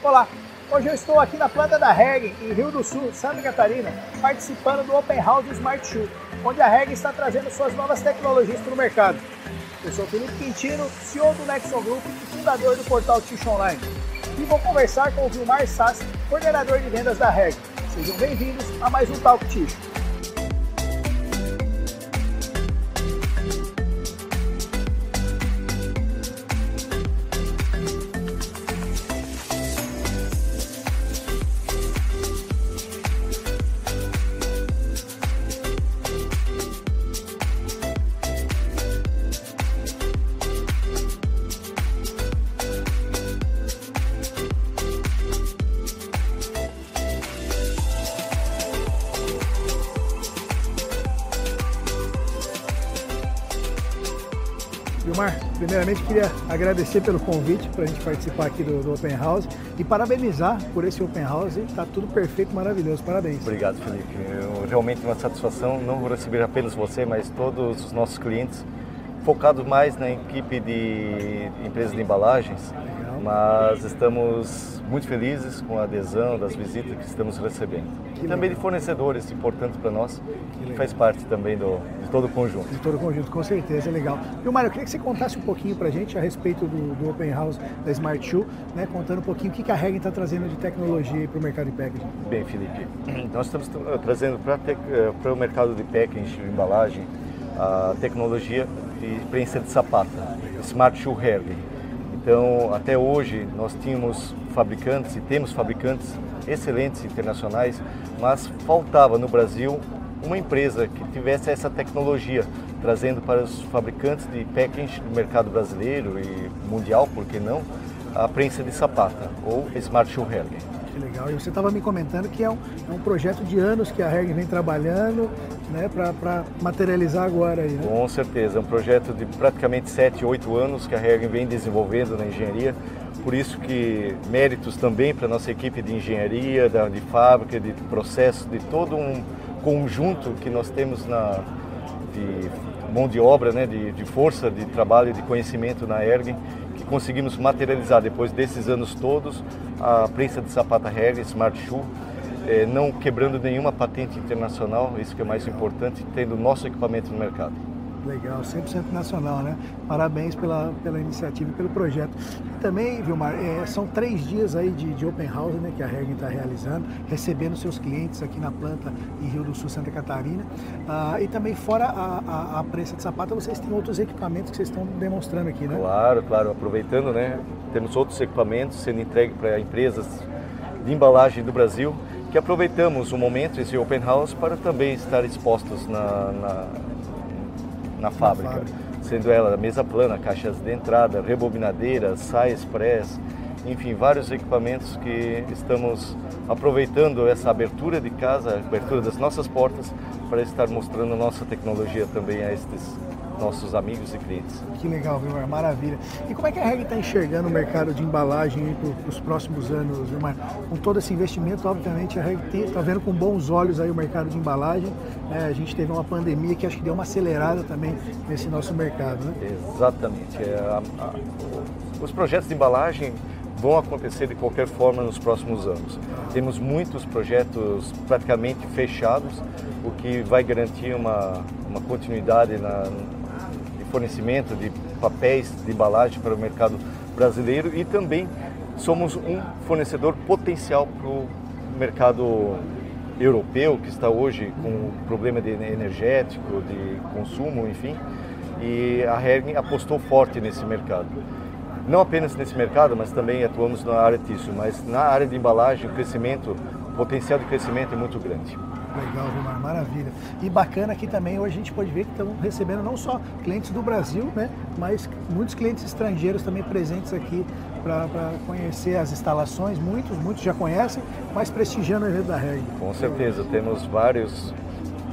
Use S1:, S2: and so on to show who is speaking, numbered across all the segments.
S1: Olá, hoje eu estou aqui na planta da Reg, em Rio do Sul, Santa Catarina, participando do Open House Smart Shoe, onde a Reg está trazendo suas novas tecnologias para o mercado. Eu sou Felipe Quintino, CEO do Nexon Group e fundador do portal Ticho Online. E vou conversar com o Vilmar Sass, coordenador de vendas da Reg. Sejam bem-vindos a mais um Talk Ticho. Vilmar, primeiramente queria agradecer pelo convite para a gente participar aqui do, do, Open House e parabenizar por esse Open House. Está tudo perfeito, maravilhoso. Parabéns.
S2: Obrigado, Felipe. Eu, realmente uma satisfação não receber apenas você, mas todos os nossos clientes focados mais na equipe de empresas de embalagens. Mas estamos muito felizes com a adesão das visitas que estamos recebendo. Que e também de fornecedores importantes para nós, que, que faz parte também do, de todo o conjunto.
S1: De todo o conjunto, com certeza, é legal. E o Mário, eu queria que você contasse um pouquinho para a gente a respeito do, do, Open House da Smart Shoe, né, contando um pouquinho o que a Regen está trazendo de tecnologia para o mercado de packaging.
S2: Bem, Felipe, nós estamos trazendo para eh, o mercado de packaging, de embalagem, a tecnologia de prensa de sapata, Smart Shoe Herring. Então, até hoje, nós tínhamos fabricantes e temos fabricantes excelentes internacionais, mas faltava no Brasil uma empresa que tivesse essa tecnologia, trazendo para os fabricantes de packaging do mercado brasileiro e mundial, por que não, a prensa de sapata, ou Smart Shoe Hergen.
S1: Que legal. E você estava me comentando que é um, é um projeto de anos que a Hergen vem trabalhando né, para materializar agora. Aí, né?
S2: Com certeza, é um projeto de praticamente 7, 8 anos que a Hergen vem desenvolvendo na engenharia por isso que méritos também para a nossa equipe de engenharia, de fábrica, de processo, de todo um conjunto que nós temos na, de mão de obra, né, de, de força de trabalho, de conhecimento na Ergen, que conseguimos materializar depois desses anos todos a prensa de sapata Ergen Smart Shoe, eh, não quebrando nenhuma patente internacional, isso que é mais importante, tendo nosso equipamento no mercado.
S1: Legal, 100% nacional, né? Parabéns pela, pela iniciativa e pelo projeto. E também, Vilmar, é, são três dias aí de, de Open House, né, que a Hergen está realizando, recebendo seus clientes aqui na planta em Rio do Sul, Santa Catarina. Ah, e também, fora a, a, a prensa de sapata, vocês têm outros equipamentos que vocês estão demonstrando aqui, né?
S2: Claro, claro. Aproveitando, né? Temos outros equipamentos sendo entregues para empresas de embalagem do Brasil que aproveitamos o momento, esse Open House, para também estar expostos na, na na fábrica, sendo ela mesa plana, caixas de entrada, rebobinadeiras, sai express, enfim, vários equipamentos que estamos aproveitando essa abertura de casa, abertura das nossas portas, para estar mostrando nossa tecnologia também a estes nossos amigos e clientes.
S1: Que legal, Vilmar, maravilha. E como é que a Reg está enxergando o mercado de embalagem para os próximos anos, Vilmar? Com todo esse investimento, obviamente, a Reg está vendo com bons olhos aí o mercado de embalagem. É, a gente teve uma pandemia que acho que deu uma acelerada também nesse nosso mercado, né?
S2: Exatamente. É, a, a, os projetos de embalagem vão acontecer de qualquer forma nos próximos anos. Temos muitos projetos praticamente fechados, o que vai garantir uma, uma continuidade na, fornecimento de papéis de embalagem para o mercado brasileiro e também somos um fornecedor potencial para o mercado europeu que está hoje com problema de energético, de consumo, enfim, e a Hering apostou forte nesse mercado. Não apenas nesse mercado, mas também atuamos na área tissue, mas na área de embalagem o crescimento, o potencial de crescimento é muito grande.
S1: Legal, Vilmar, maravilha. E bacana aqui também, hoje a gente pode ver que estão recebendo não só clientes do Brasil, né, mas muitos clientes estrangeiros também presentes aqui para conhecer as instalações. Muitos, muitos já conhecem, mas prestigiando o evento da REG.
S2: Com certeza, temos vários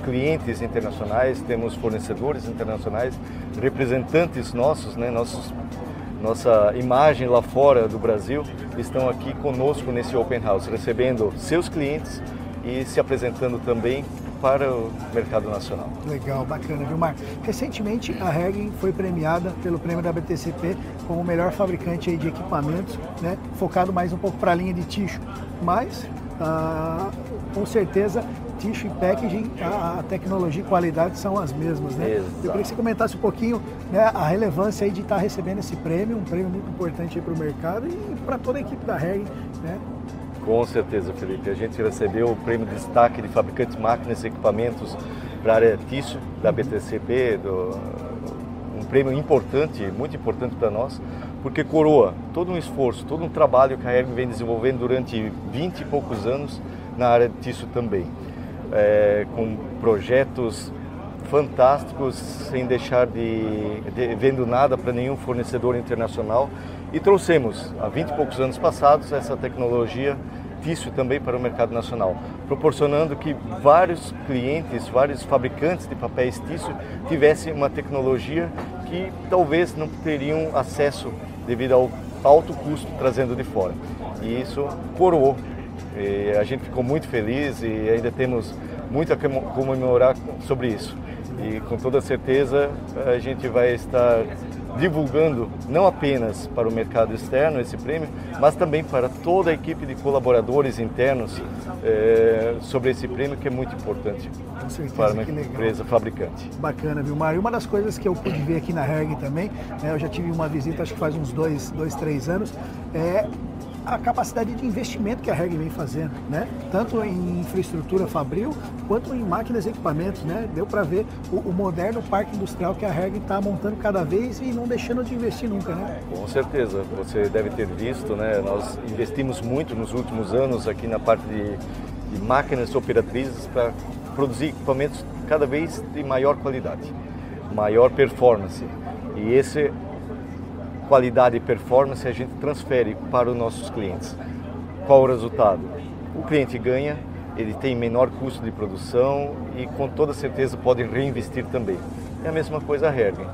S2: clientes internacionais, temos fornecedores internacionais, representantes nossos, né, nossos, nossa imagem lá fora do Brasil, estão aqui conosco nesse Open House, recebendo seus clientes e se apresentando também para o mercado nacional.
S1: Legal, bacana, viu, Marco? Recentemente, a Regen foi premiada pelo prêmio da BTCP como o melhor fabricante de equipamentos, né, focado mais um pouco para a linha de tixo. Mas, ah, com certeza, tixo e packaging, a, tecnologia e qualidade são as mesmas, né?
S2: Exato.
S1: Eu queria que você comentasse um pouquinho né, a relevância aí de estar recebendo esse prêmio, um prêmio muito importante para o mercado e para toda a equipe da Regen, né?
S2: Com certeza, Felipe. A gente recebeu o prêmio de destaque de fabricantes de máquinas e equipamentos para a área TISO da BTCP, do, um prêmio importante, muito importante para nós, porque coroa todo um esforço, todo um trabalho que a ERG vem desenvolvendo durante 20 e poucos anos na área de TISO também, é, com projetos fantásticos, sem deixar de, de vendo nada para nenhum fornecedor internacional e trouxemos, há 20 e poucos anos passados, essa tecnologia tício também para o mercado nacional, proporcionando que vários clientes, vários fabricantes de papéis tício tivessem uma tecnologia que talvez não teriam acesso devido ao alto custo trazendo de fora. E isso coroou. E a gente ficou muito feliz e ainda temos muito a comemorar sobre isso. E com toda certeza a gente vai estar divulgando não apenas para o mercado externo esse prêmio, mas também para toda a equipe de colaboradores internos é, sobre esse prêmio que é muito importante para uma empresa fabricante.
S1: Bacana, viu, Mário? Uma das coisas que eu pude ver aqui na Herg também, né, eu já tive uma visita, acho que faz uns dois, dois três anos, é a capacidade de investimento que a REG vem fazendo, né? Tanto em infraestrutura fabril quanto em máquinas e equipamentos, né? Deu para ver o, o, moderno parque industrial que a REG está montando cada vez e não deixando de investir nunca, né?
S2: Com certeza, você deve ter visto, né? Nós investimos muito nos últimos anos aqui na parte de, de máquinas operatrizes para produzir equipamentos cada vez de maior qualidade, maior performance. E esse qualidade e performance a gente transfere para os nossos clientes. Qual o resultado? O cliente ganha, ele tem menor custo de produção e com toda certeza pode reinvestir também. É a mesma coisa a Hergen.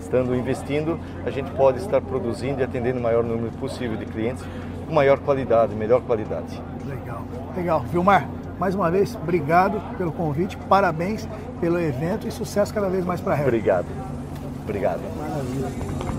S2: Estando investindo, a gente pode estar produzindo e atendendo o maior número possível de clientes com maior qualidade, melhor qualidade.
S1: Legal, legal. Vilmar, mais uma vez, obrigado pelo convite, parabéns pelo evento e sucesso cada vez mais para a Hergen.
S2: Obrigado. Obrigado.
S1: Maravilha.